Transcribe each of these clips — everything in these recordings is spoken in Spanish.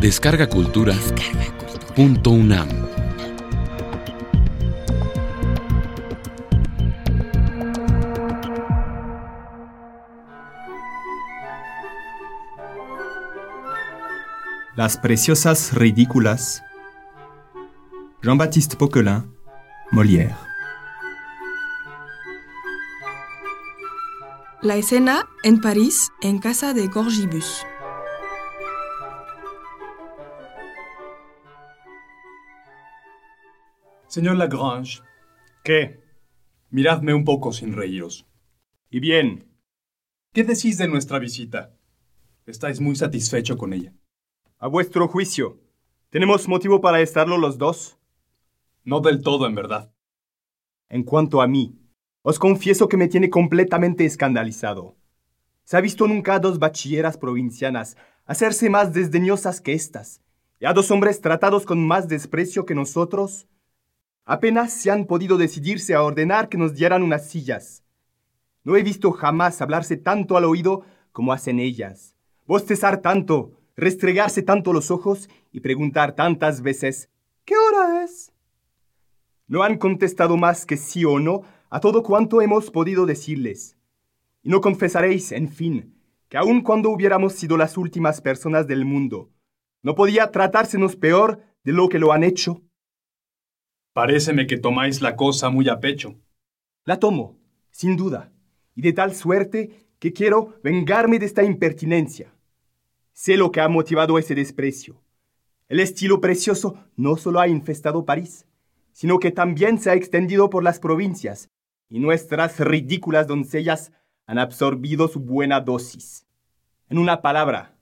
Descarga Cultura. Punto UNAM. Las preciosas ridículas. Jean-Baptiste Poquelin, Molière. La escena en París, en casa de Gorgibus. Señor Lagrange, ¿Qué? miradme un poco sin reíros. ¿Y bien? ¿Qué decís de nuestra visita? ¿Estáis muy satisfecho con ella? A vuestro juicio, ¿tenemos motivo para estarlo los dos? No del todo, en verdad. En cuanto a mí, os confieso que me tiene completamente escandalizado. ¿Se ha visto nunca a dos bachilleras provincianas hacerse más desdeñosas que estas? ¿Y a dos hombres tratados con más desprecio que nosotros? Apenas se han podido decidirse a ordenar que nos dieran unas sillas. No he visto jamás hablarse tanto al oído como hacen ellas, bostezar tanto, restregarse tanto los ojos y preguntar tantas veces ¿Qué hora es? No han contestado más que sí o no a todo cuanto hemos podido decirles. Y no confesaréis, en fin, que aun cuando hubiéramos sido las últimas personas del mundo, no podía tratársenos peor de lo que lo han hecho. Paréceme que tomáis la cosa muy a pecho. La tomo, sin duda, y de tal suerte que quiero vengarme de esta impertinencia. Sé lo que ha motivado ese desprecio. El estilo precioso no solo ha infestado París, sino que también se ha extendido por las provincias, y nuestras ridículas doncellas han absorbido su buena dosis. En una palabra,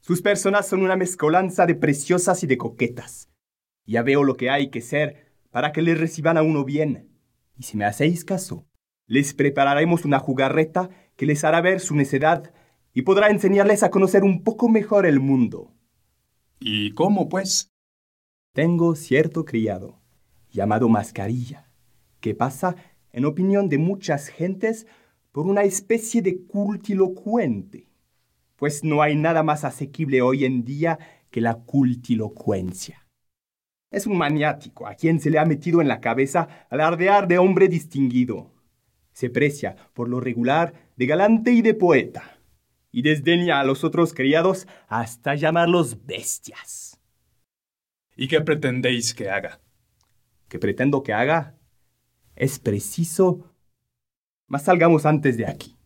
sus personas son una mezcolanza de preciosas y de coquetas. Ya veo lo que hay que ser para que les reciban a uno bien. Y si me hacéis caso, les prepararemos una jugarreta que les hará ver su necedad y podrá enseñarles a conocer un poco mejor el mundo. ¿Y cómo, pues? Tengo cierto criado, llamado Mascarilla, que pasa, en opinión de muchas gentes, por una especie de cultilocuente, pues no hay nada más asequible hoy en día que la cultilocuencia. Es un maniático a quien se le ha metido en la cabeza alardear de hombre distinguido. Se precia, por lo regular, de galante y de poeta, y desdeña a los otros criados hasta llamarlos bestias. ¿Y qué pretendéis que haga? ¿Qué pretendo que haga? Es preciso... Mas salgamos antes de aquí.